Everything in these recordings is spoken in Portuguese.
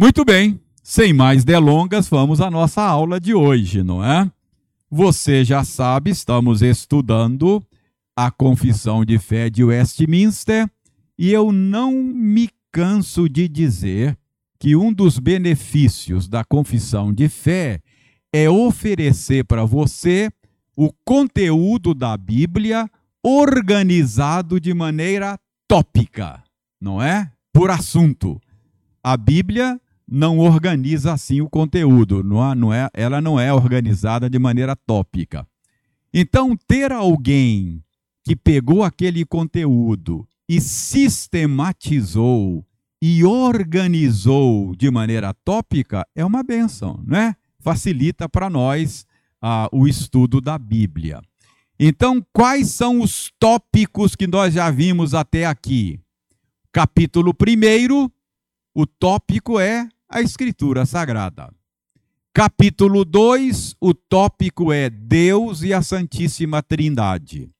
Muito bem, sem mais delongas, vamos à nossa aula de hoje, não é? Você já sabe, estamos estudando a Confissão de Fé de Westminster e eu não me canso de dizer que um dos benefícios da Confissão de Fé é oferecer para você o conteúdo da Bíblia organizado de maneira tópica, não é? Por assunto. A Bíblia não organiza assim o conteúdo, não não é, ela não é organizada de maneira tópica. Então, ter alguém que pegou aquele conteúdo e sistematizou e organizou de maneira tópica é uma benção, né? Facilita para nós ah, o estudo da Bíblia. Então, quais são os tópicos que nós já vimos até aqui? Capítulo 1, o tópico é a Escritura Sagrada. Capítulo 2, o tópico é Deus e a Santíssima Trindade.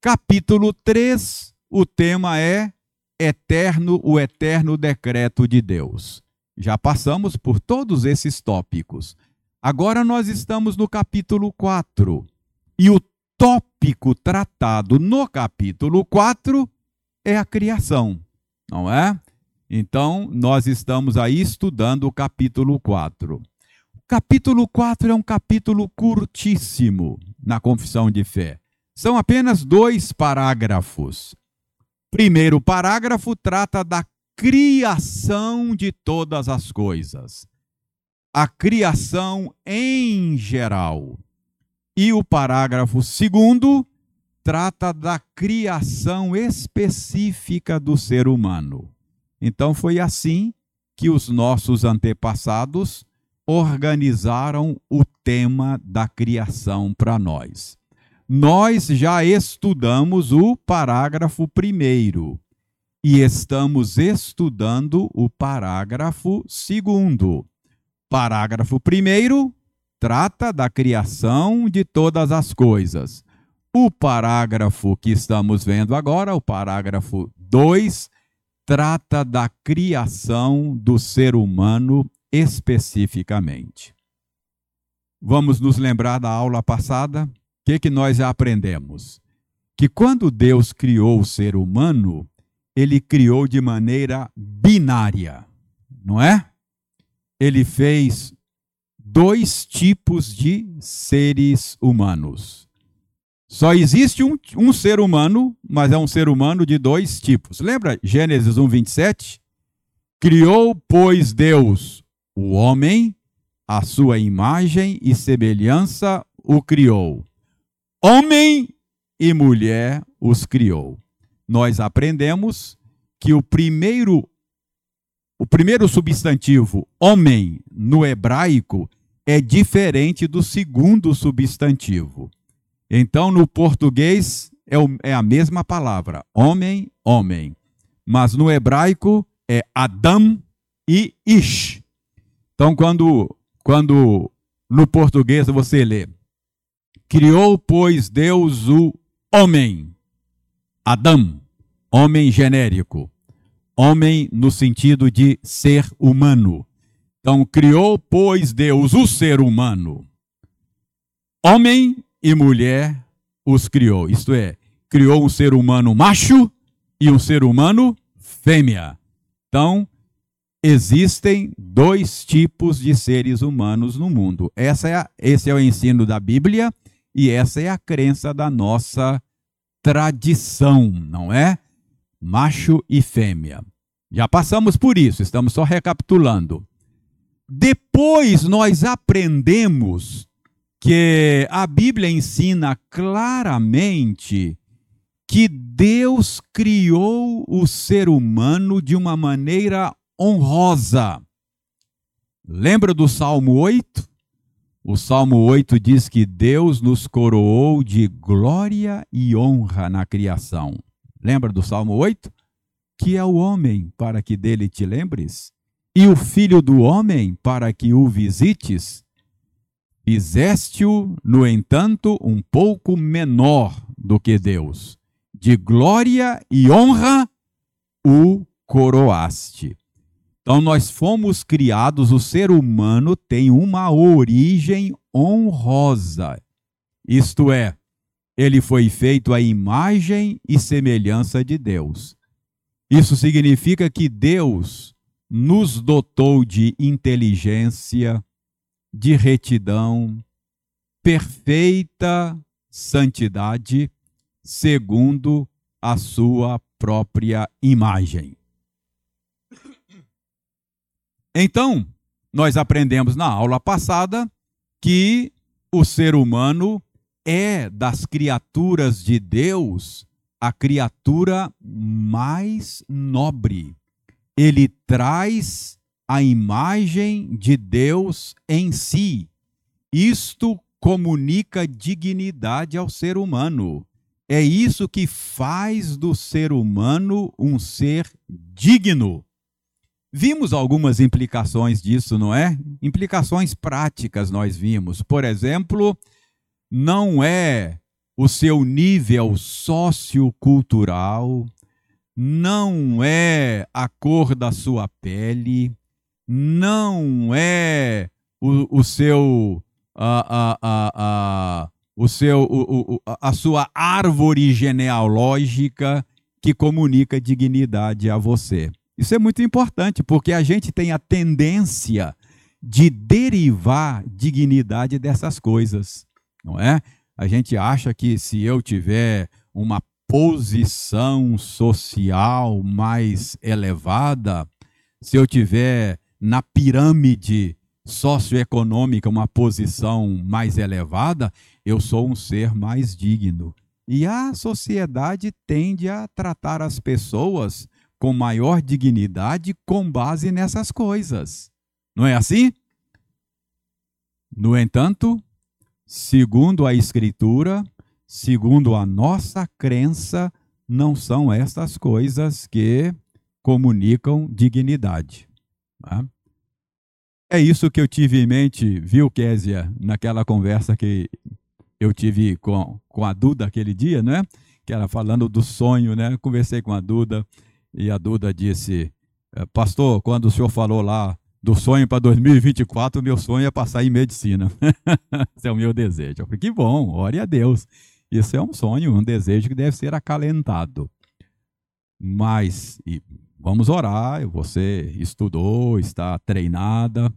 Capítulo 3, o tema é Eterno, o eterno decreto de Deus. Já passamos por todos esses tópicos. Agora nós estamos no capítulo 4. E o tópico tratado no capítulo 4 é a criação, não é? Então, nós estamos aí estudando o capítulo 4. O capítulo 4 é um capítulo curtíssimo na confissão de fé. São apenas dois parágrafos. Primeiro parágrafo trata da criação de todas as coisas. A criação em geral. E o parágrafo segundo trata da criação específica do ser humano. Então foi assim que os nossos antepassados organizaram o tema da criação para nós. Nós já estudamos o parágrafo primeiro e estamos estudando o parágrafo segundo. Parágrafo primeiro trata da criação de todas as coisas. O parágrafo que estamos vendo agora, o parágrafo 2, trata da criação do ser humano especificamente. Vamos nos lembrar da aula passada? O que, que nós aprendemos? Que quando Deus criou o ser humano, ele criou de maneira binária, não é? Ele fez dois tipos de seres humanos só existe um, um ser humano, mas é um ser humano de dois tipos. Lembra Gênesis 1, 27? Criou, pois, Deus o homem, a sua imagem e semelhança o criou. Homem e mulher os criou. Nós aprendemos que o primeiro o primeiro substantivo homem no hebraico é diferente do segundo substantivo. Então, no português é, o, é a mesma palavra, homem, homem. Mas no hebraico é Adam e Ish. Então, quando, quando no português você lê, criou, pois, Deus o homem, Adam, homem genérico, homem no sentido de ser humano. Então, criou, pois, Deus o ser humano, homem e mulher os criou. Isto é, criou um ser humano macho e um ser humano fêmea. Então, existem dois tipos de seres humanos no mundo. Essa é a, esse é o ensino da Bíblia e essa é a crença da nossa tradição, não é? Macho e fêmea. Já passamos por isso, estamos só recapitulando. Depois nós aprendemos que a Bíblia ensina claramente que Deus criou o ser humano de uma maneira honrosa. Lembra do Salmo 8? O Salmo 8 diz que Deus nos coroou de glória e honra na criação. Lembra do Salmo 8? Que é o homem para que dele te lembres, e o filho do homem para que o visites. Fizeste-o, no entanto, um pouco menor do que Deus. De glória e honra o coroaste. Então, nós fomos criados, o ser humano tem uma origem honrosa. Isto é, ele foi feito à imagem e semelhança de Deus. Isso significa que Deus nos dotou de inteligência, de retidão, perfeita santidade, segundo a sua própria imagem. Então, nós aprendemos na aula passada que o ser humano é das criaturas de Deus a criatura mais nobre. Ele traz a imagem de Deus em si. Isto comunica dignidade ao ser humano. É isso que faz do ser humano um ser digno. Vimos algumas implicações disso, não é? Implicações práticas nós vimos. Por exemplo, não é o seu nível sociocultural, não é a cor da sua pele, não é o, o seu a, a, a, o seu, o, o, a sua árvore genealógica que comunica dignidade a você. Isso é muito importante, porque a gente tem a tendência de derivar dignidade dessas coisas, não é? A gente acha que se eu tiver uma posição social mais elevada, se eu tiver na pirâmide socioeconômica uma posição mais elevada, eu sou um ser mais digno. E a sociedade tende a tratar as pessoas com maior dignidade com base nessas coisas. Não é assim? No entanto, segundo a Escritura, segundo a nossa crença, não são estas coisas que comunicam dignidade. Tá? É isso que eu tive em mente, viu, Késia, naquela conversa que eu tive com, com a Duda aquele dia, né? Que era falando do sonho, né? Conversei com a Duda e a Duda disse: é, Pastor, quando o senhor falou lá do sonho para 2024, meu sonho é passar em medicina. Esse é o meu desejo. Eu falei: Que bom, ore a Deus. Isso é um sonho, um desejo que deve ser acalentado. Mas e, vamos orar. Você estudou, está treinada.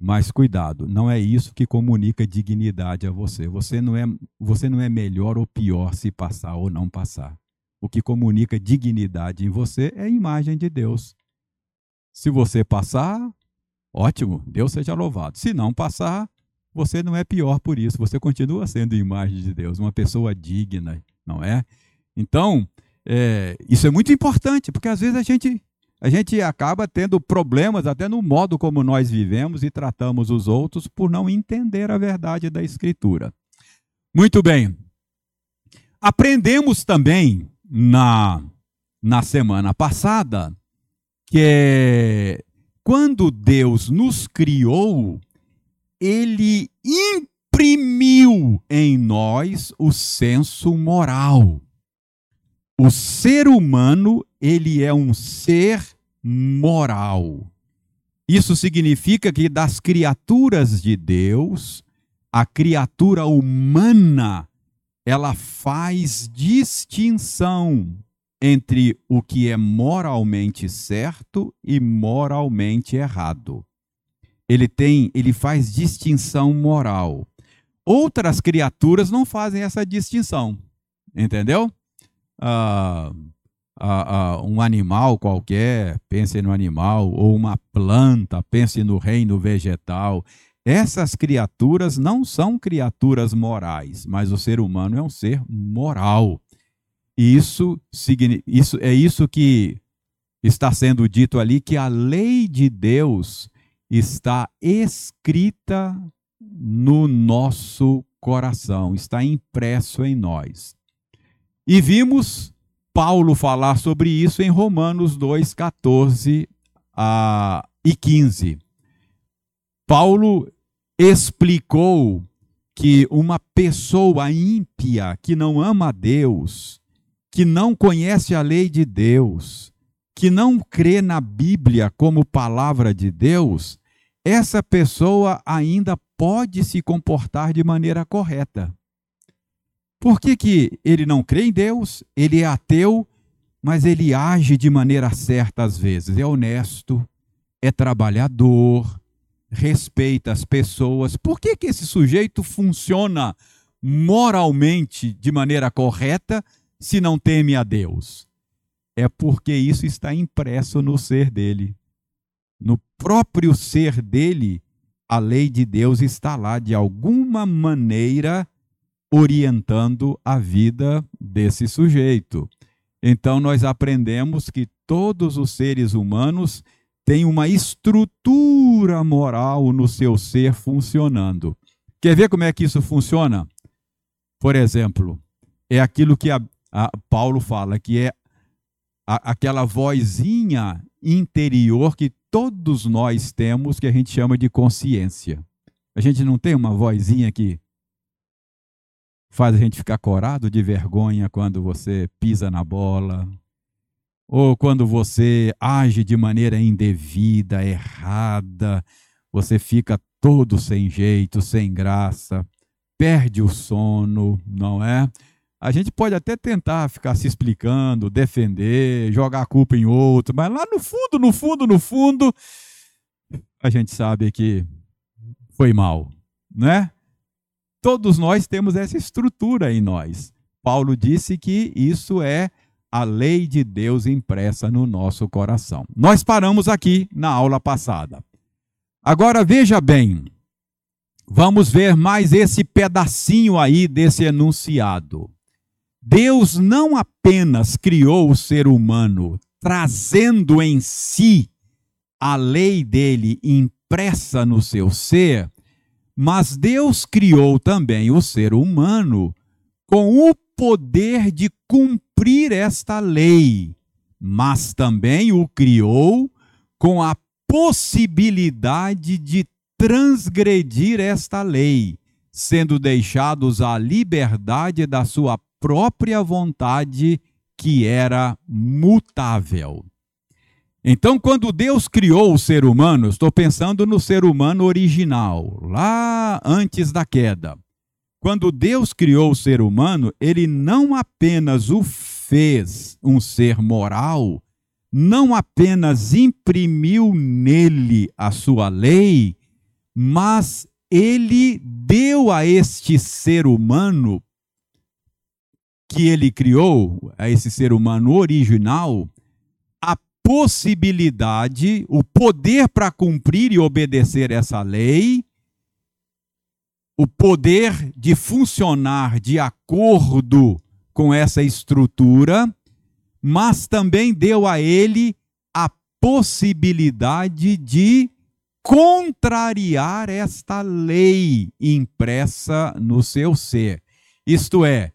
Mas cuidado, não é isso que comunica dignidade a você. Você não é, você não é melhor ou pior se passar ou não passar. O que comunica dignidade em você é a imagem de Deus. Se você passar, ótimo, Deus seja louvado. Se não passar, você não é pior por isso. Você continua sendo imagem de Deus, uma pessoa digna, não é? Então, é, isso é muito importante, porque às vezes a gente, a gente acaba tendo problemas até no modo como nós vivemos e tratamos os outros por não entender a verdade da Escritura. Muito bem. Aprendemos também na, na semana passada que é, quando Deus nos criou, ele imprimiu em nós o senso moral. O ser humano, ele é um ser moral. Isso significa que das criaturas de Deus, a criatura humana ela faz distinção entre o que é moralmente certo e moralmente errado. Ele tem, ele faz distinção moral. Outras criaturas não fazem essa distinção, entendeu? Ah, ah, ah, um animal qualquer, pense no animal, ou uma planta, pense no reino vegetal. Essas criaturas não são criaturas morais, mas o ser humano é um ser moral. E isso, isso é isso que está sendo dito ali, que a lei de Deus está escrita no nosso coração, está impresso em nós. E vimos Paulo falar sobre isso em Romanos 2, 14 a, e 15. Paulo explicou que uma pessoa ímpia que não ama a Deus, que não conhece a lei de Deus, que não crê na Bíblia como palavra de Deus, essa pessoa ainda pode se comportar de maneira correta. Por que, que ele não crê em Deus? Ele é ateu, mas ele age de maneira certa às vezes. É honesto, é trabalhador, respeita as pessoas. Por que, que esse sujeito funciona moralmente de maneira correta se não teme a Deus? É porque isso está impresso no ser dele. No próprio ser dele, a lei de Deus está lá de alguma maneira orientando a vida desse sujeito. Então, nós aprendemos que todos os seres humanos têm uma estrutura moral no seu ser funcionando. Quer ver como é que isso funciona? Por exemplo, é aquilo que a, a Paulo fala, que é a, aquela vozinha interior que todos nós temos, que a gente chama de consciência. A gente não tem uma vozinha que faz a gente ficar corado de vergonha quando você pisa na bola, ou quando você age de maneira indevida, errada, você fica todo sem jeito, sem graça, perde o sono, não é? A gente pode até tentar ficar se explicando, defender, jogar a culpa em outro, mas lá no fundo, no fundo, no fundo, a gente sabe que foi mal, né? Todos nós temos essa estrutura em nós. Paulo disse que isso é a lei de Deus impressa no nosso coração. Nós paramos aqui na aula passada. Agora veja bem, vamos ver mais esse pedacinho aí desse enunciado. Deus não apenas criou o ser humano, trazendo em si a lei dele impressa no seu ser, mas Deus criou também o ser humano com o poder de cumprir esta lei, mas também o criou com a possibilidade de transgredir esta lei, sendo deixados à liberdade da sua própria vontade, que era mutável. Então, quando Deus criou o ser humano, estou pensando no ser humano original, lá antes da queda. Quando Deus criou o ser humano, ele não apenas o fez um ser moral, não apenas imprimiu nele a sua lei, mas ele deu a este ser humano que ele criou, a esse ser humano original, possibilidade, o poder para cumprir e obedecer essa lei, o poder de funcionar de acordo com essa estrutura, mas também deu a ele a possibilidade de contrariar esta lei impressa no seu ser. Isto é,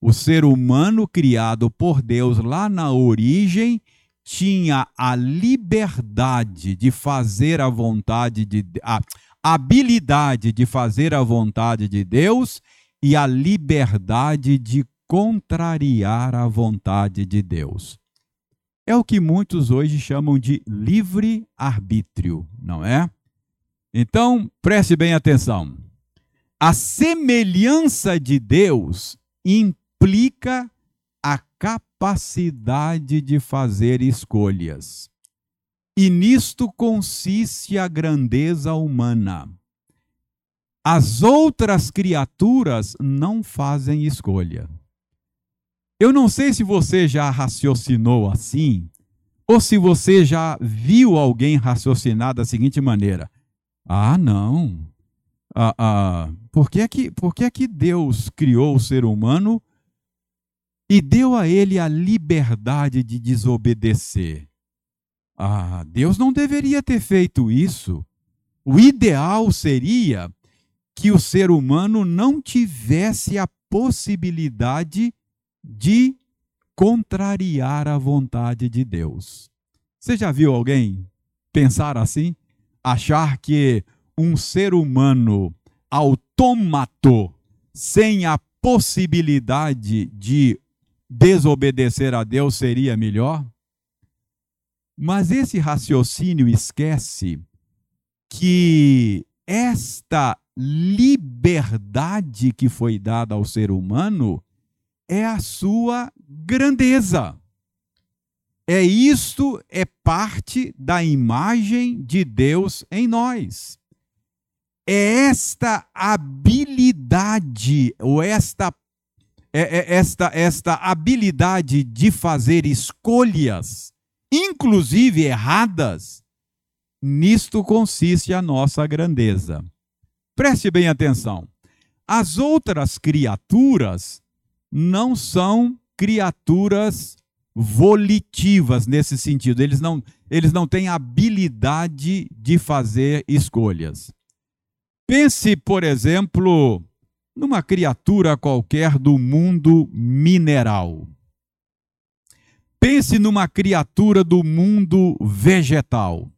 o ser humano criado por Deus lá na origem tinha a liberdade de fazer a vontade de a habilidade de fazer a vontade de Deus e a liberdade de contrariar a vontade de Deus. É o que muitos hoje chamam de livre arbítrio, não é? Então, preste bem atenção. A semelhança de Deus implica capacidade de fazer escolhas. E nisto consiste a grandeza humana. As outras criaturas não fazem escolha. Eu não sei se você já raciocinou assim, ou se você já viu alguém raciocinar da seguinte maneira: Ah, não. Ah, ah, por, que é que, por que é que Deus criou o ser humano e deu a ele a liberdade de desobedecer. Ah, Deus não deveria ter feito isso. O ideal seria que o ser humano não tivesse a possibilidade de contrariar a vontade de Deus. Você já viu alguém pensar assim? Achar que um ser humano autômato, sem a possibilidade de desobedecer a Deus seria melhor? Mas esse raciocínio esquece que esta liberdade que foi dada ao ser humano é a sua grandeza. É isto, é parte da imagem de Deus em nós. É esta habilidade, ou esta, é, é esta, esta habilidade de fazer escolhas, inclusive erradas, nisto consiste a nossa grandeza. Preste bem atenção. As outras criaturas não são criaturas volitivas nesse sentido. Eles não, eles não têm habilidade de fazer escolhas. Pense, por exemplo, numa criatura qualquer do mundo mineral. Pense numa criatura do mundo vegetal.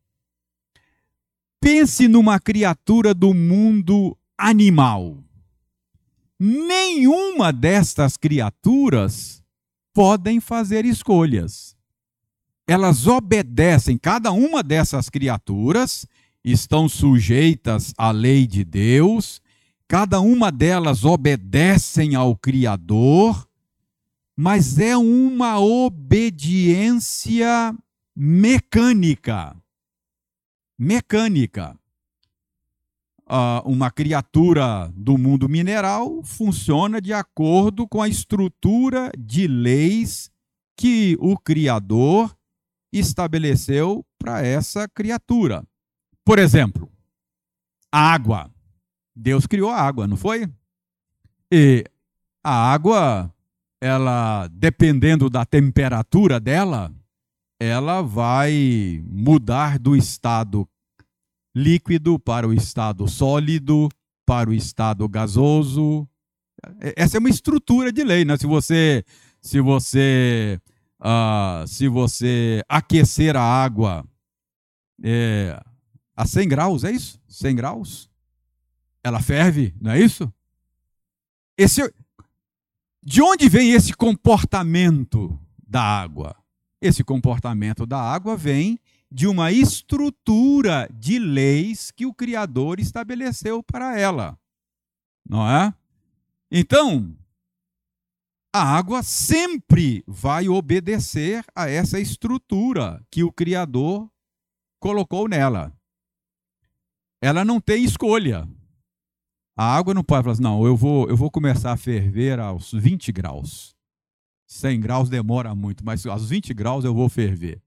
Pense numa criatura do mundo animal. Nenhuma destas criaturas podem fazer escolhas. Elas obedecem, cada uma dessas criaturas estão sujeitas à lei de Deus, cada uma delas obedecem ao Criador, mas é uma obediência mecânica. Mecânica. Uh, uma criatura do mundo mineral funciona de acordo com a estrutura de leis que o Criador estabeleceu para essa criatura. Por exemplo, a água. Deus criou a água, não foi? E a água, ela, dependendo da temperatura dela, ela vai mudar do estado líquido para o estado sólido, para o estado gasoso. Essa é uma estrutura de lei, né? Se você, se você, uh, se você aquecer a água é, a 100 graus, é isso? 100 graus? Ela ferve, não é isso? Esse, de onde vem esse comportamento da água? Esse comportamento da água vem de uma estrutura de leis que o Criador estabeleceu para ela. Não é? Então, a água sempre vai obedecer a essa estrutura que o Criador colocou nela. Ela não tem escolha. A água não pode falar assim, não, eu vou, eu vou começar a ferver aos 20 graus. 100 graus demora muito, mas aos 20 graus eu vou ferver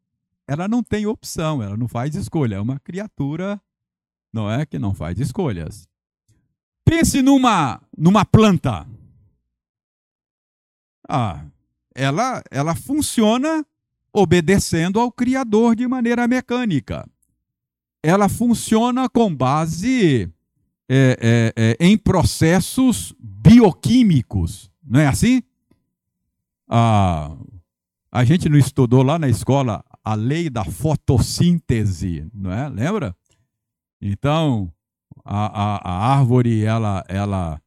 ela não tem opção, ela não faz escolha. É uma criatura, não é? Que não faz escolhas. Pense numa, numa planta. Ah, ela, ela funciona obedecendo ao Criador de maneira mecânica. Ela funciona com base é, é, é, em processos bioquímicos, não é assim? Ah, a gente não estudou lá na escola a lei da fotossíntese, não é? Lembra? Então, a, a, a árvore, ela, ela,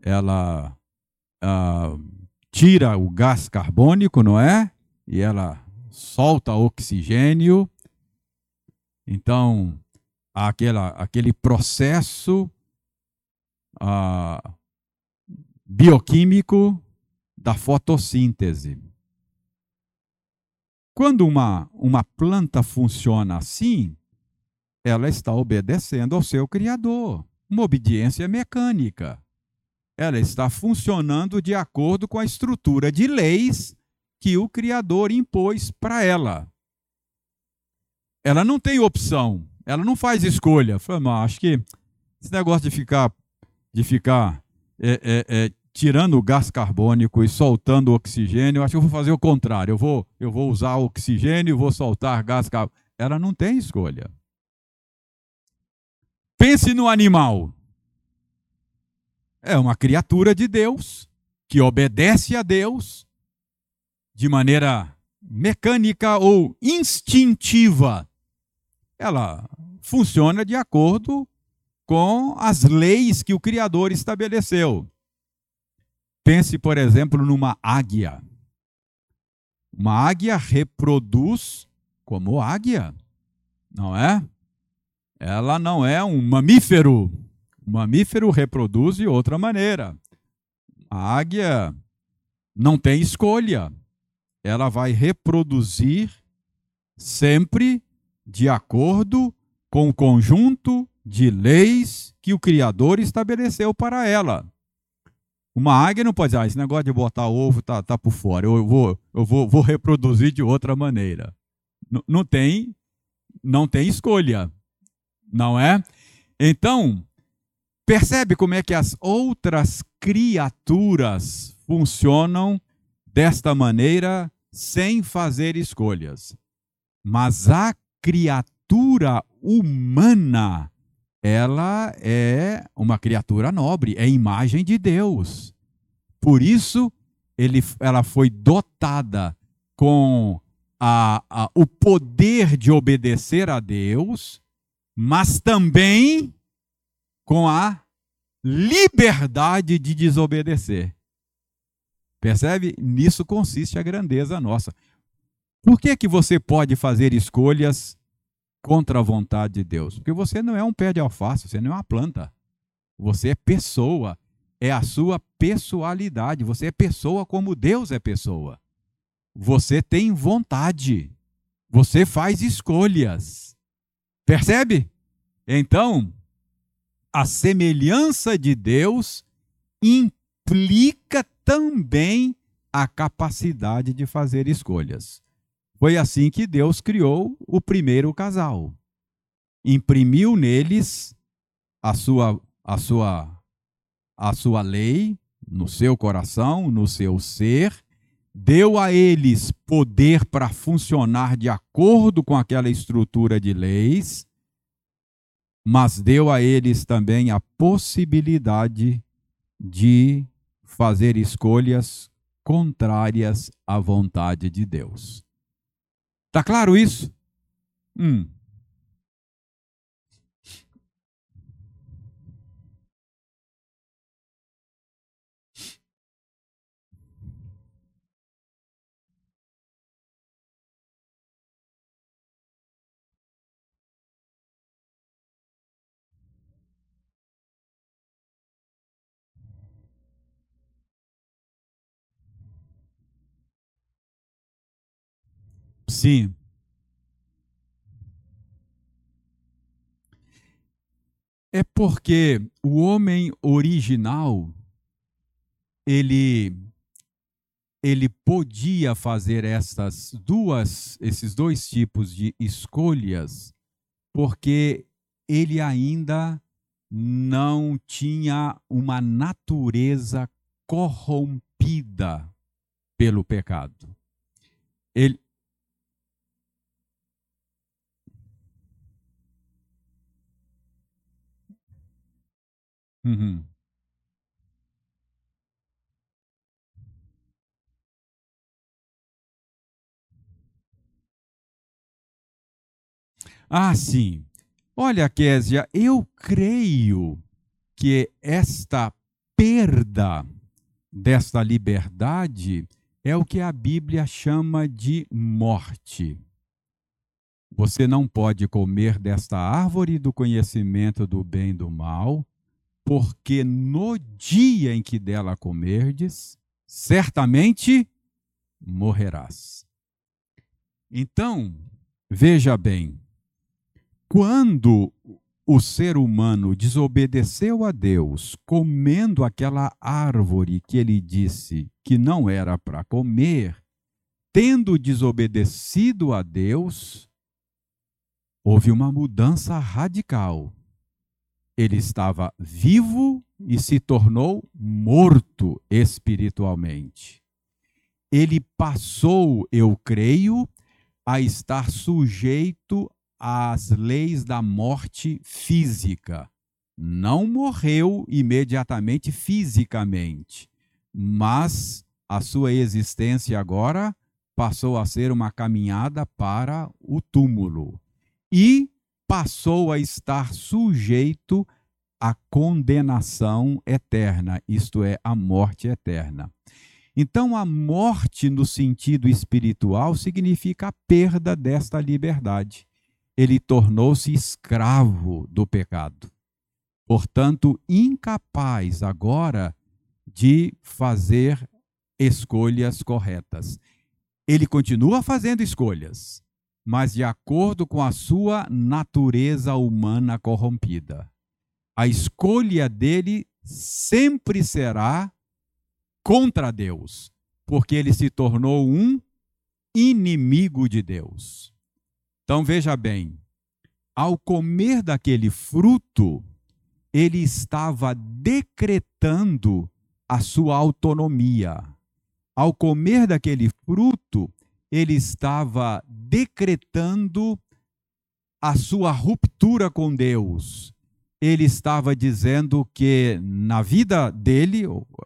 ela tira o gás carbônico, não é? E ela solta oxigênio. Então, aquela, aquele processo bioquímico da fotossíntese. Quando uma, uma planta funciona assim, ela está obedecendo ao seu Criador. Uma obediência mecânica. Ela está funcionando de acordo com a estrutura de leis que o Criador impôs para ela. Ela não tem opção, ela não faz escolha. Falei, acho que esse negócio de ficar, de ficar é, é, é, tirando o gás carbônico e soltando oxigênio, acho que eu vou fazer o contrário. Eu vou, eu vou usar oxigênio e vou soltar gás carbônico. Ela não tem escolha. Pense no animal. É uma criatura de Deus que obedece a Deus de maneira mecânica ou instintiva. Ela funciona de acordo com as leis que o Criador estabeleceu. Pense, por exemplo, numa águia. Uma águia reproduz como águia, não é? Ela não é um mamífero. O mamífero reproduz de outra maneira. A águia não tem escolha. Ela vai reproduzir sempre de acordo com o conjunto de leis que o Criador estabeleceu para ela. Uma águia não pode dizer, ah, esse negócio de botar ovo tá, tá por fora, eu vou, eu vou, vou reproduzir de outra maneira. N não tem, não tem escolha, não é? Então, percebe como é que as outras criaturas funcionam desta maneira sem fazer escolhas. Mas a criatura humana, ela é uma criatura nobre, é imagem de Deus. Por isso, ele, ela foi dotada com a, a, o poder de obedecer a Deus, mas também com a liberdade de desobedecer. Percebe? Nisso consiste a grandeza nossa. Por que, que você pode fazer escolhas contra a vontade de Deus? Porque você não é um pé de alface, você não é uma planta. Você é pessoa. É a sua pessoalidade. Você é pessoa como Deus é pessoa. Você tem vontade. Você faz escolhas. Percebe? Então, a semelhança de Deus implica também a capacidade de fazer escolhas. Foi assim que Deus criou o primeiro casal. Imprimiu neles a sua a sua a sua lei no seu coração, no seu ser, deu a eles poder para funcionar de acordo com aquela estrutura de leis, mas deu a eles também a possibilidade de fazer escolhas contrárias à vontade de Deus. Tá claro isso? Hum. Sim. É porque o homem original ele ele podia fazer essas duas esses dois tipos de escolhas porque ele ainda não tinha uma natureza corrompida pelo pecado. Ele, Uhum. Ah, sim. Olha, Késia, eu creio que esta perda desta liberdade é o que a Bíblia chama de morte. Você não pode comer desta árvore do conhecimento do bem e do mal, porque no dia em que dela comerdes, certamente morrerás. Então, veja bem, quando o ser humano desobedeceu a Deus, comendo aquela árvore que ele disse que não era para comer, tendo desobedecido a Deus, houve uma mudança radical ele estava vivo e se tornou morto espiritualmente. Ele passou, eu creio, a estar sujeito às leis da morte física. Não morreu imediatamente fisicamente, mas a sua existência agora passou a ser uma caminhada para o túmulo. E passou a estar sujeito à condenação eterna, isto é, à morte eterna. Então, a morte no sentido espiritual significa a perda desta liberdade. Ele tornou-se escravo do pecado. Portanto, incapaz agora de fazer escolhas corretas. Ele continua fazendo escolhas, mas de acordo com a sua natureza humana corrompida. A escolha dele sempre será contra Deus, porque ele se tornou um inimigo de Deus. Então veja bem, ao comer daquele fruto, ele estava decretando a sua autonomia. Ao comer daquele fruto, ele estava decretando a sua ruptura com Deus ele estava dizendo que na vida dele,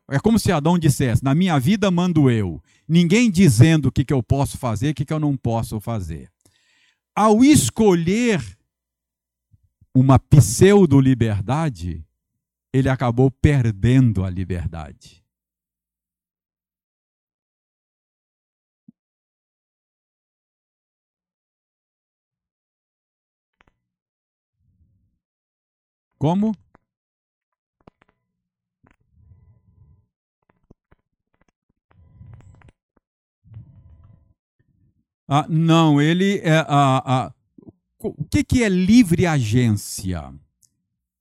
é como se Adão dissesse: na minha vida mando eu. Ninguém dizendo o que, que eu posso fazer, o que, que eu não posso fazer. Ao escolher uma pseudo-liberdade, ele acabou perdendo a liberdade. Como? Ah, não, ele é. Ah, ah, o que, que é livre agência?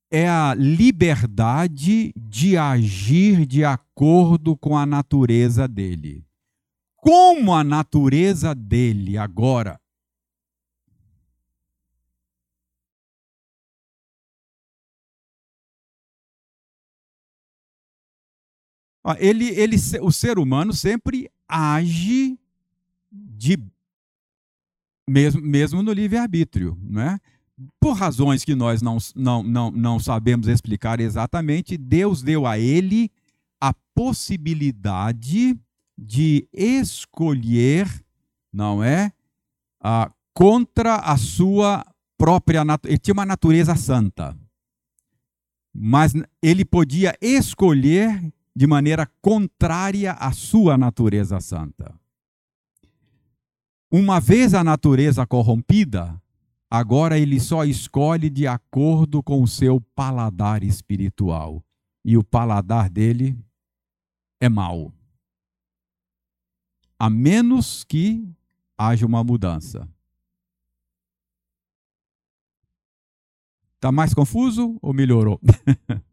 É a liberdade de agir de acordo com a natureza dele. Como a natureza dele agora Ele, ele, o ser humano sempre age de mesmo, mesmo no livre-arbítrio, né? Por razões que nós não, não, não, não sabemos explicar exatamente, Deus deu a ele a possibilidade de escolher, não é? Ah, contra a sua própria natureza. Ele tinha uma natureza santa. Mas ele podia escolher de maneira contrária à sua natureza santa. Uma vez a natureza corrompida, agora ele só escolhe de acordo com o seu paladar espiritual. E o paladar dele é mau. A menos que haja uma mudança. Está mais confuso ou melhorou?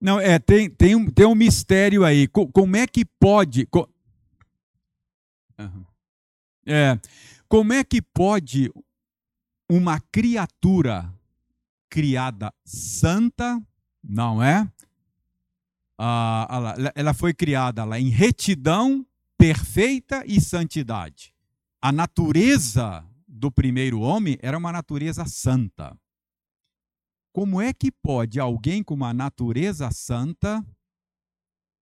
Não, é, tem, tem, um, tem um mistério aí. Como é que pode. É, como é que pode uma criatura criada santa, não é? Ah, ela foi criada lá em retidão perfeita e santidade. A natureza do primeiro homem era uma natureza santa. Como é que pode alguém com uma natureza santa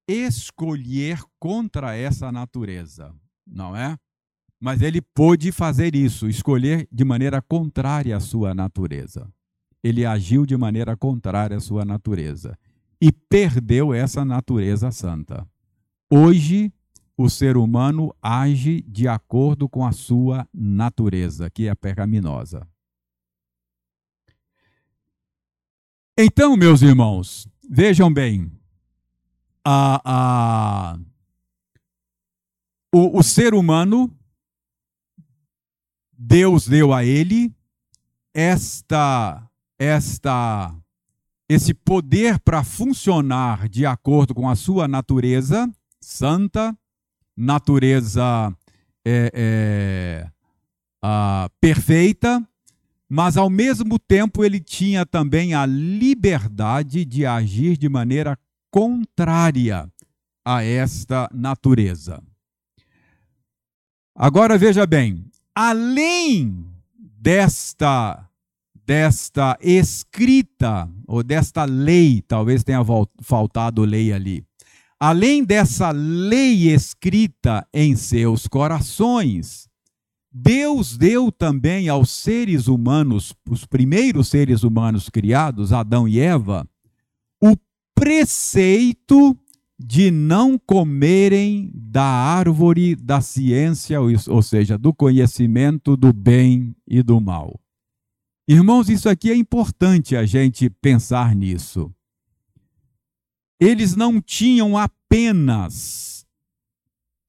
escolher contra essa natureza? Não é? Mas ele pôde fazer isso, escolher de maneira contrária à sua natureza. Ele agiu de maneira contrária à sua natureza e perdeu essa natureza santa. Hoje, o ser humano age de acordo com a sua natureza, que é pecaminosa. Então, meus irmãos, vejam bem, a, a, o, o ser humano, Deus deu a ele esta, esta, esse poder para funcionar de acordo com a sua natureza santa, natureza é, é, a, perfeita, mas ao mesmo tempo ele tinha também a liberdade de agir de maneira contrária a esta natureza. Agora veja bem, além desta desta escrita ou desta lei, talvez tenha faltado lei ali. Além dessa lei escrita em seus corações, Deus deu também aos seres humanos, os primeiros seres humanos criados, Adão e Eva, o preceito de não comerem da árvore da ciência, ou seja, do conhecimento do bem e do mal. Irmãos, isso aqui é importante a gente pensar nisso. Eles não tinham apenas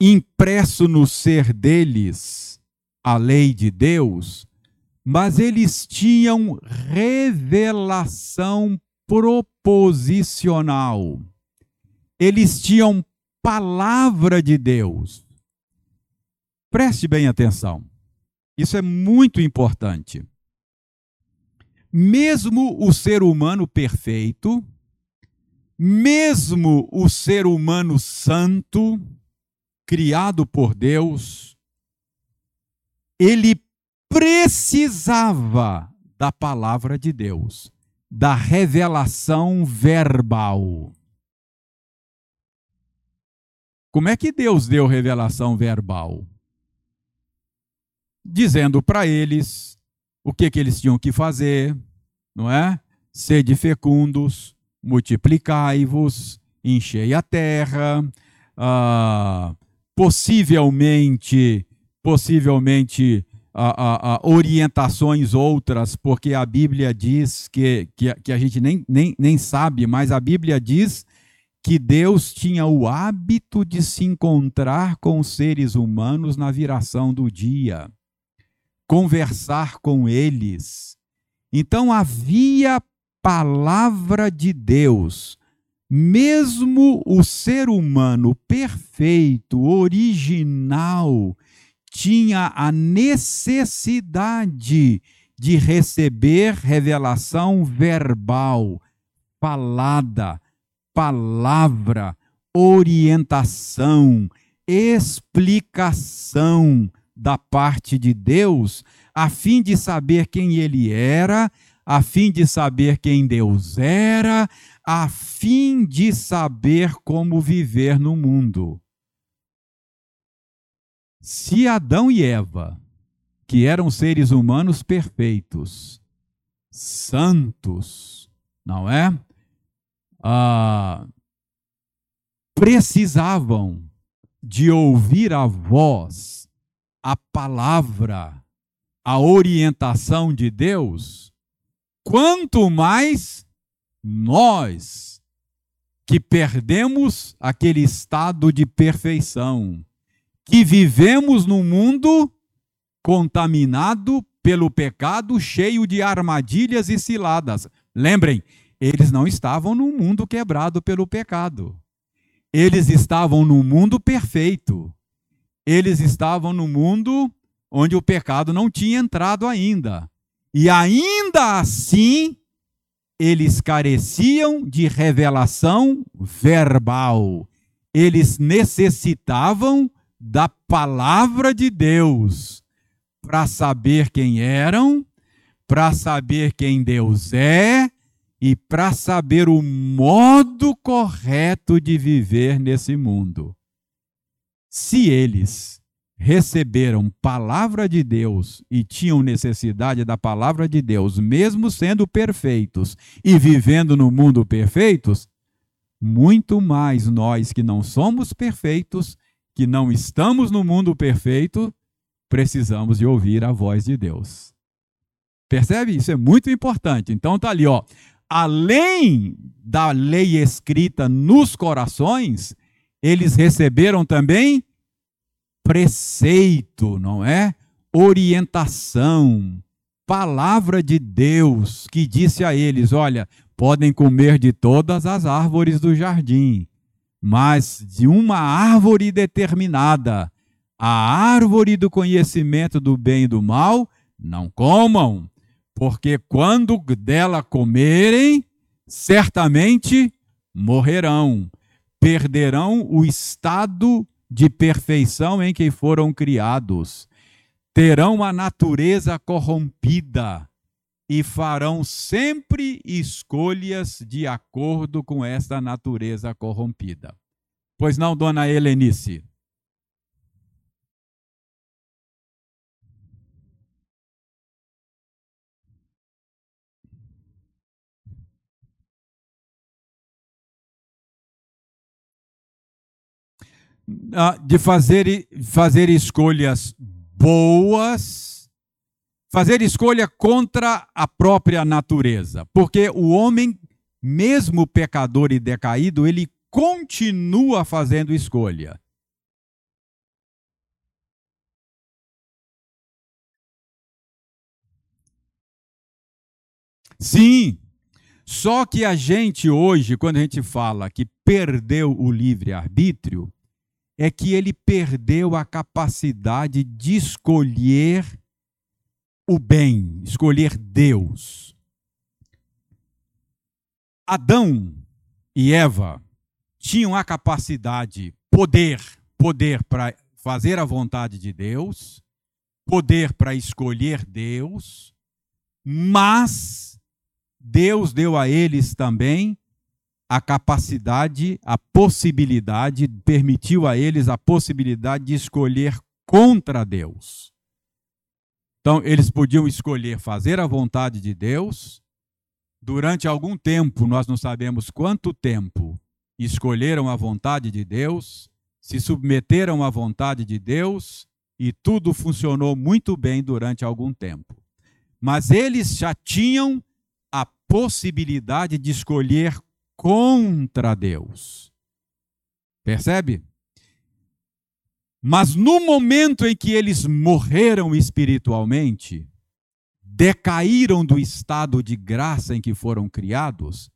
impresso no ser deles a lei de Deus, mas eles tinham revelação proposicional eles tinham palavra de Deus. Preste bem atenção. Isso é muito importante. Mesmo o ser humano perfeito, mesmo o ser humano santo, criado por Deus, ele precisava da palavra de Deus, da revelação verbal. Como é que Deus deu revelação verbal? Dizendo para eles o que, que eles tinham que fazer, não é? Sede fecundos, multiplicai-vos, enchei a terra, ah, possivelmente, possivelmente ah, ah, orientações outras, porque a Bíblia diz que, que, que a gente nem, nem, nem sabe, mas a Bíblia diz que Deus tinha o hábito de se encontrar com os seres humanos na viração do dia, conversar com eles. Então havia palavra de Deus. Mesmo o ser humano perfeito, original, tinha a necessidade de receber revelação verbal, falada, palavra, orientação, explicação da parte de Deus, a fim de saber quem ele era, a fim de saber quem Deus era, a fim de saber como viver no mundo. Se Adão e Eva, que eram seres humanos perfeitos, santos, não é? ah, precisavam de ouvir a voz, a palavra, a orientação de Deus, quanto mais nós que perdemos aquele estado de perfeição, que vivemos num mundo contaminado pelo pecado, cheio de armadilhas e ciladas. Lembrem, eles não estavam num mundo quebrado pelo pecado. Eles estavam num mundo perfeito. Eles estavam no mundo onde o pecado não tinha entrado ainda. E ainda assim, eles careciam de revelação verbal. Eles necessitavam da palavra de Deus para saber quem eram, para saber quem Deus é e para saber o modo correto de viver nesse mundo. Se eles receberam palavra de Deus e tinham necessidade da palavra de Deus, mesmo sendo perfeitos e vivendo no mundo perfeitos, muito mais nós que não somos perfeitos, que não estamos no mundo perfeito, precisamos de ouvir a voz de Deus. Percebe? Isso é muito importante. Então tá ali, ó além da lei escrita nos corações, eles receberam também preceito, não é? Orientação, palavra de Deus que disse a eles: olha, podem comer de todas as árvores do jardim, mas de uma árvore determinada, a árvore do conhecimento do bem e do mal, não comam, porque quando dela comerem, certamente morrerão, perderão o estado de perfeição em que foram criados, terão a natureza corrompida e farão sempre escolhas de acordo com esta natureza corrompida. Pois não, dona Helenice? Ah, de fazer, fazer escolhas boas fazer escolha contra a própria natureza, porque o homem, mesmo pecador e decaído, ele continua fazendo escolha. Sim, só que a gente hoje, quando a gente fala que perdeu o livre-arbítrio, é que ele perdeu a capacidade de escolher o bem, escolher Deus. Adão e Eva tinham a capacidade, poder, poder para fazer a vontade de Deus, poder para escolher Deus, mas Deus deu a eles também a capacidade, a possibilidade, permitiu a eles a possibilidade de escolher contra Deus. Então, eles podiam escolher fazer a vontade de Deus. Durante algum tempo, nós não sabemos quanto tempo, escolheram a vontade de Deus, se submeteram à vontade de Deus e tudo funcionou muito bem durante algum tempo. Mas eles já tinham possibilidade de escolher contra Deus. Percebe? Mas no momento em que eles morreram espiritualmente, decaíram do estado de graça em que foram criados,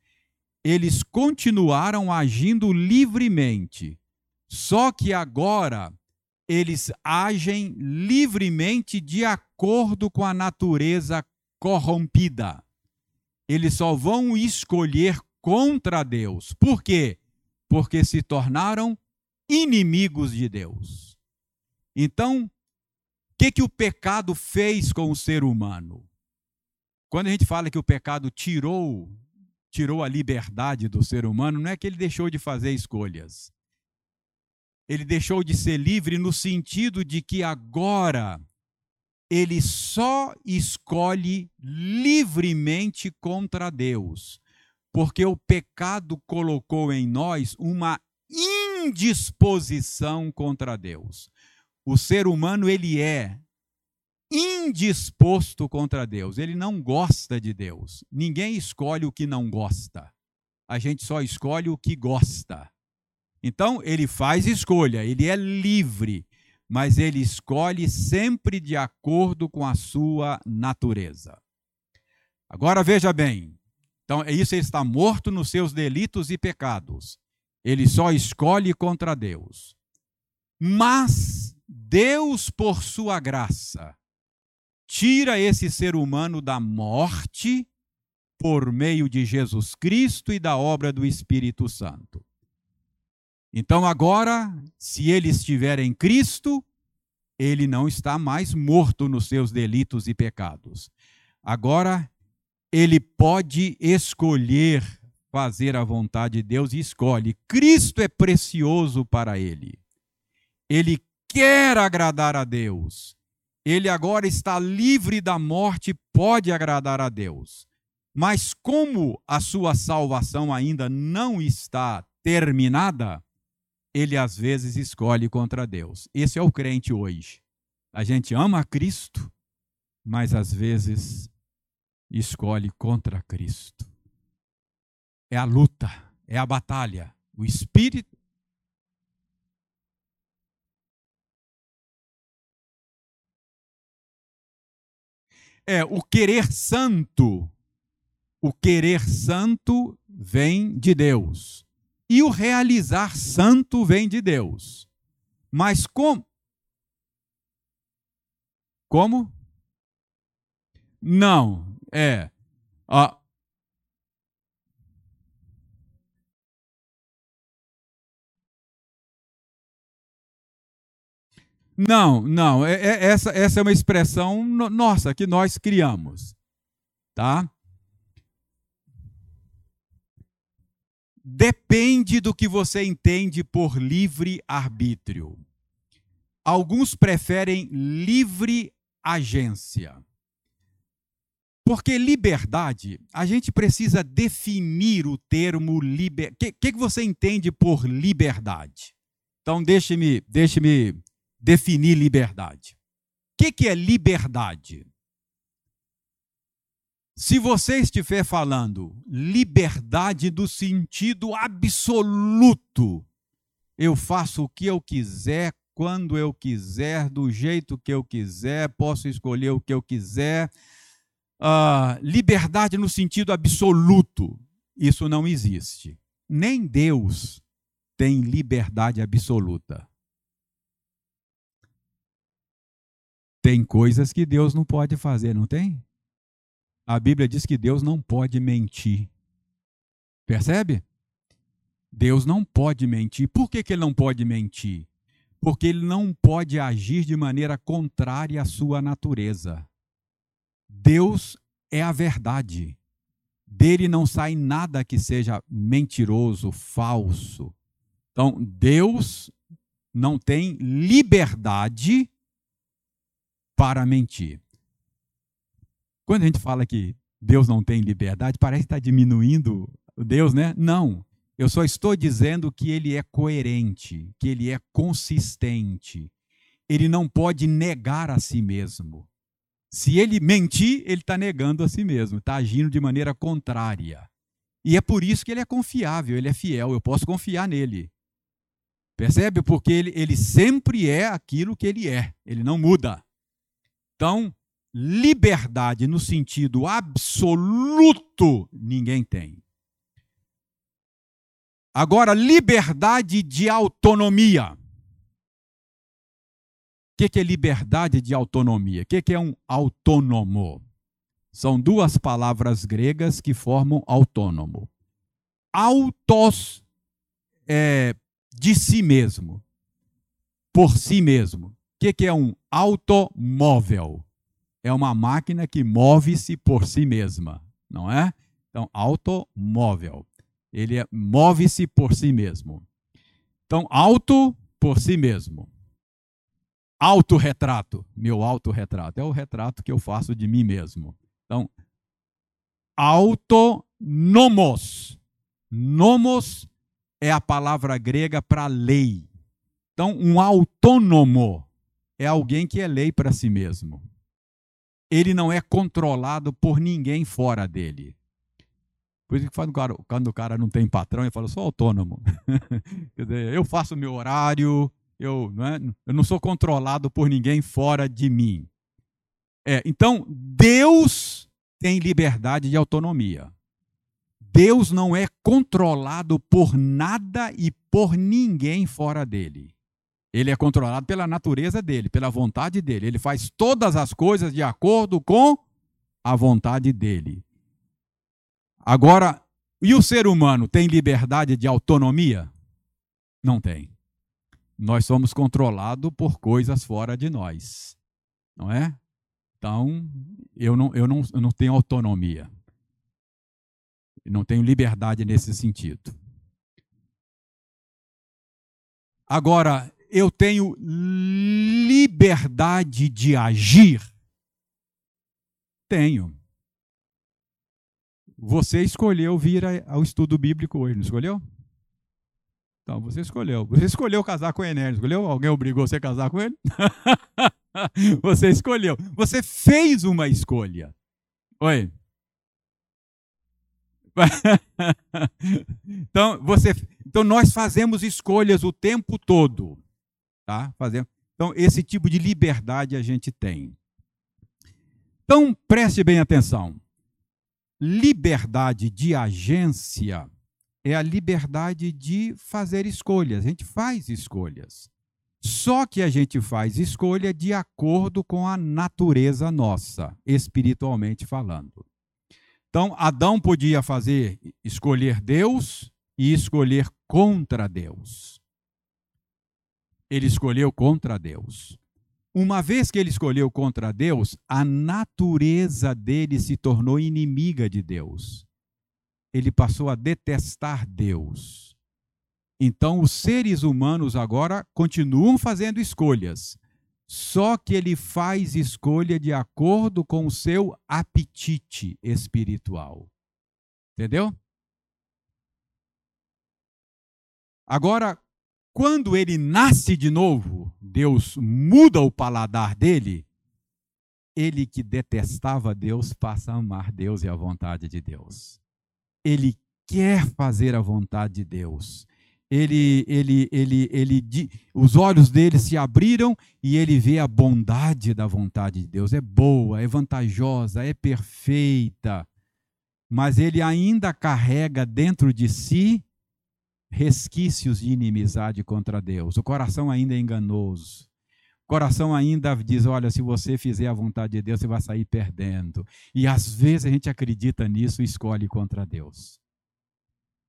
eles continuaram agindo livremente. Só que agora eles agem livremente de acordo com a natureza corrompida eles só vão escolher contra Deus. Por quê? Porque se tornaram inimigos de Deus. Então, o que, que o pecado fez com o ser humano? Quando a gente fala que o pecado tirou, tirou a liberdade do ser humano, não é que ele deixou de fazer escolhas. Ele deixou de ser livre no sentido de que agora ele só escolhe livremente contra Deus, porque o pecado colocou em nós uma indisposição contra Deus. O ser humano ele é indisposto contra Deus, ele não gosta de Deus. Ninguém escolhe o que não gosta. A gente só escolhe o que gosta. Então, ele faz escolha, ele é livre mas ele escolhe sempre de acordo com a sua natureza. Agora veja bem, então é isso, ele está morto nos seus delitos e pecados. Ele só escolhe contra Deus. Mas Deus, por sua graça, tira esse ser humano da morte por meio de Jesus Cristo e da obra do Espírito Santo. Então, agora, se ele estiver em Cristo, ele não está mais morto nos seus delitos e pecados. Agora, ele pode escolher fazer a vontade de Deus e escolhe. Cristo é precioso para ele. Ele quer agradar a Deus. Ele agora está livre da morte, e pode agradar a Deus. Mas como a sua salvação ainda não está terminada, ele às vezes escolhe contra Deus. Esse é o crente hoje. A gente ama Cristo, mas às vezes escolhe contra Cristo. É a luta, é a batalha. O Espírito. É, o querer santo. O querer santo vem de Deus. E o realizar santo vem de Deus. Mas como? Como? Não, é. Ah, Não, não, é, é, essa, essa é uma expressão nossa que nós criamos, tá? depende do que você entende por livre arbítrio. Alguns preferem livre agência. Porque liberdade, a gente precisa definir o termo liberdade. O que, que você entende por liberdade? Então, deixe-me deixe definir liberdade. O que, que é liberdade? Se você estiver falando liberdade do sentido absoluto, eu faço o que eu quiser, quando eu quiser, do jeito que eu quiser, posso escolher o que eu quiser. Uh, liberdade no sentido absoluto, isso não existe. Nem Deus tem liberdade absoluta. Tem coisas que Deus não pode fazer, não tem? A Bíblia diz que Deus não pode mentir. Percebe? Deus não pode mentir. Por que, que ele não pode mentir? Porque ele não pode agir de maneira contrária à sua natureza. Deus é a verdade. Dele não sai nada que seja mentiroso, falso. Então, Deus não tem liberdade para mentir. Quando a gente fala que Deus não tem liberdade, parece que está diminuindo Deus, né? Não. Eu só estou dizendo que ele é coerente, que ele é consistente. Ele não pode negar a si mesmo. Se ele mentir, ele está negando a si mesmo, está agindo de maneira contrária. E é por isso que ele é confiável, ele é fiel, eu posso confiar nele. Percebe? Porque ele, ele sempre é aquilo que ele é, ele não muda. Então, liberdade no sentido absoluto, ninguém tem. Agora, liberdade de autonomia. O que, é liberdade de autonomia? O que, é um autônomo? São duas palavras gregas que formam autônomo. Autos é de si mesmo, por si mesmo. O que é um automóvel? É uma máquina que move-se por si mesma, não é? Então, automóvel. Ele é, move-se por si mesmo. Então, auto por si mesmo. Autorretrato. Meu autorretrato. É o retrato que eu faço de mim mesmo. Então, autonomos. Nomos é a palavra grega para lei. Então, um autônomo é alguém que é lei para si mesmo. Ele não é controlado por ninguém fora dele. Por isso que quando o cara, não tem patrão, ele fala, sou autônomo. Quer dizer, eu faço meu horário, eu não, é, eu não sou controlado por ninguém fora de mim. É, então, Deus tem liberdade de autonomia. Deus não é controlado por nada e por ninguém fora dele. Ele é controlado pela natureza dele, pela vontade dele. Ele faz todas as coisas de acordo com a vontade dele. Agora, e o ser humano tem liberdade de autonomia? Não tem. Nós somos controlados por coisas fora de nós. Não é? Então, eu não, eu não, eu não tenho autonomia não tenho liberdade nesse sentido. Agora, eu tenho liberdade de agir? Tenho. Você escolheu vir ao estudo bíblico hoje, não escolheu? Então, você escolheu. Você escolheu casar com Enéas, escolheu? Alguém obrigou você a casar com ele? você escolheu. Você fez uma escolha. Oi? então, você, então nós fazemos escolhas o tempo todo, tá? Fazemos. Então esse tipo de liberdade a gente tem. Então preste bem atenção. Liberdade de agência é a liberdade de fazer escolhas. A gente faz escolhas. Só que a gente faz escolha de acordo com a natureza nossa, espiritualmente falando. Então, Adão podia fazer escolher Deus e escolher contra Deus. Ele escolheu contra Deus. Uma vez que ele escolheu contra Deus, a natureza dele se tornou inimiga de Deus. Ele passou a detestar Deus. Então, os seres humanos agora continuam fazendo escolhas, só que ele faz escolha de acordo com o seu apetite espiritual. Entendeu? Agora, quando ele nasce de novo, Deus muda o paladar dele, ele que detestava Deus passa a amar Deus e a vontade de Deus. Ele quer fazer a vontade de Deus. Ele, ele, ele, ele, os olhos dele se abriram e ele vê a bondade da vontade de Deus. É boa, é vantajosa, é perfeita, mas ele ainda carrega dentro de si resquícios de inimizade contra Deus. O coração ainda é enganoso. O coração ainda diz: olha, se você fizer a vontade de Deus, você vai sair perdendo. E às vezes a gente acredita nisso e escolhe contra Deus.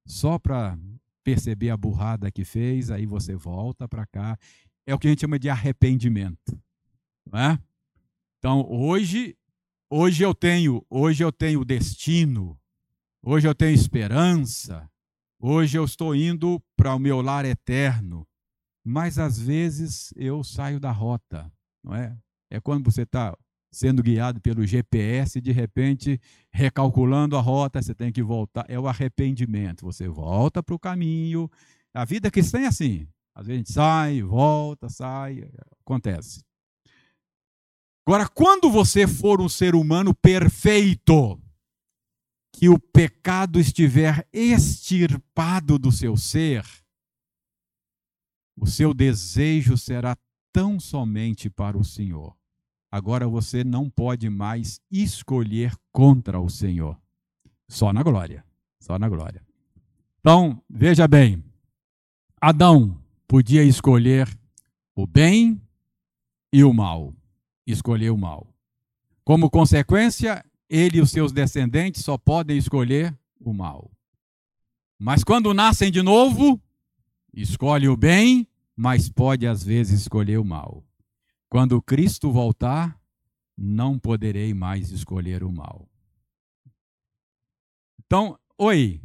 Só para perceber a burrada que fez, aí você volta para cá. É o que a gente chama de arrependimento. Não é? Então, hoje, hoje eu tenho, hoje eu tenho destino, hoje eu tenho esperança, Hoje eu estou indo para o meu lar eterno, mas às vezes eu saio da rota, não é? É quando você está sendo guiado pelo GPS de repente recalculando a rota, você tem que voltar. É o arrependimento. Você volta para o caminho. A vida cristã é assim. Às vezes a gente sai, volta, sai, acontece. Agora, quando você for um ser humano perfeito, que o pecado estiver extirpado do seu ser, o seu desejo será tão somente para o Senhor. Agora você não pode mais escolher contra o Senhor. Só na glória. Só na glória. Então, veja bem. Adão podia escolher o bem e o mal. Escolheu o mal. Como consequência, ele e os seus descendentes só podem escolher o mal. Mas quando nascem de novo, escolhe o bem, mas pode às vezes escolher o mal. Quando Cristo voltar, não poderei mais escolher o mal. Então, oi.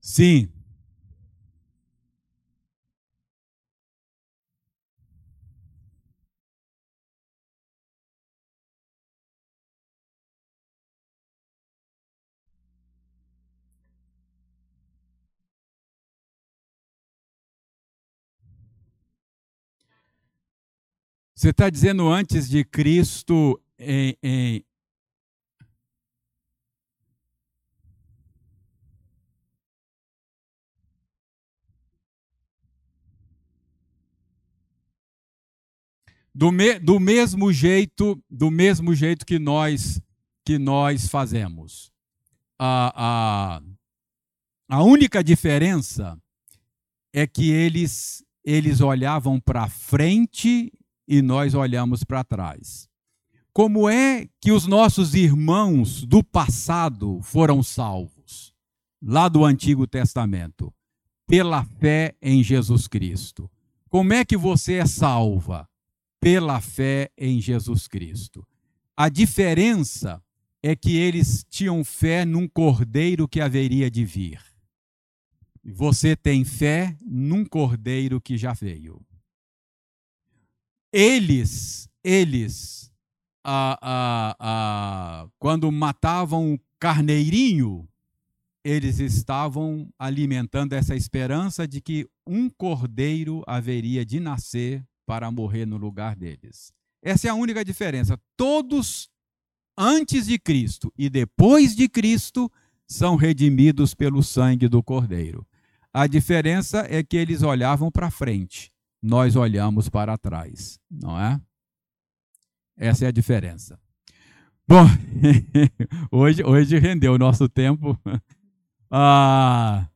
Sim, Você está dizendo antes de Cristo em, em, do, me, do mesmo jeito, do mesmo jeito que nós que nós fazemos. A, a, a única diferença é que eles eles olhavam para frente e nós olhamos para trás. Como é que os nossos irmãos do passado foram salvos? Lá do Antigo Testamento. Pela fé em Jesus Cristo. Como é que você é salva? Pela fé em Jesus Cristo. A diferença é que eles tinham fé num cordeiro que haveria de vir. Você tem fé num cordeiro que já veio eles, eles, quando matavam o carneirinho, eles estavam alimentando essa esperança de que um cordeiro haveria de nascer para morrer no lugar deles. Essa é a única diferença. Todos antes de Cristo e depois de Cristo são redimidos pelo sangue do cordeiro. A diferença é que eles olhavam para frente nós olhamos para trás, não é? Essa é a diferença. Bom, hoje, hoje rendeu o nosso tempo. Ah,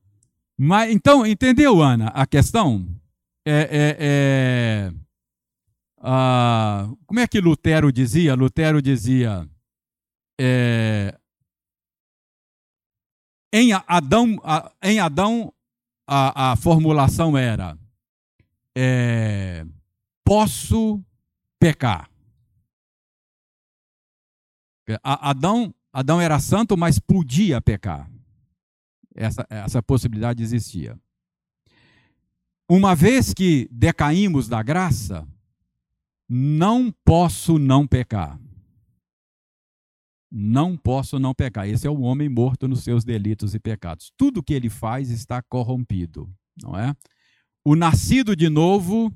mas então, entendeu, Ana, a questão? É, é, é ah, como é que Lutero dizia? Lutero dizia: é, em Adão, em Adão a, a formulação era é, posso pecar. Adão, Adão era santo, mas podia pecar. Essa, essa possibilidade existia. Uma vez que decaímos da graça, não posso não pecar. não posso não pecar. Esse é o homem morto nos seus delitos e pecados. Tudo que ele faz está corrompido, não é? O nascido de novo,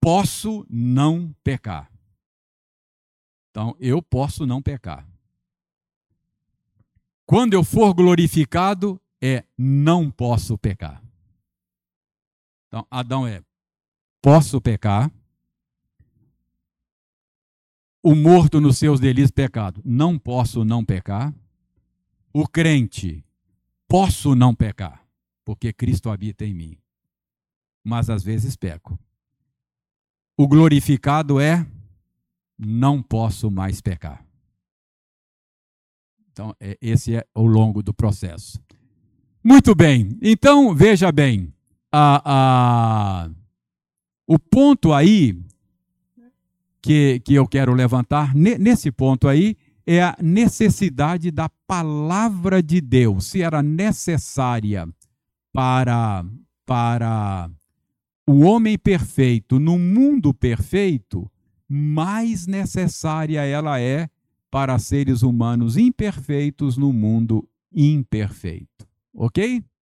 posso não pecar. Então, eu posso não pecar. Quando eu for glorificado, é não posso pecar. Então, Adão é posso pecar. O morto nos seus delitos pecado, não posso não pecar. O crente, posso não pecar, porque Cristo habita em mim. Mas às vezes peco. O glorificado é não posso mais pecar. Então, é, esse é o longo do processo. Muito bem, então veja bem, a, a, o ponto aí que, que eu quero levantar, nesse ponto aí, é a necessidade da palavra de Deus, se era necessária para, para o homem perfeito no mundo perfeito, mais necessária ela é para seres humanos imperfeitos no mundo imperfeito. Ok?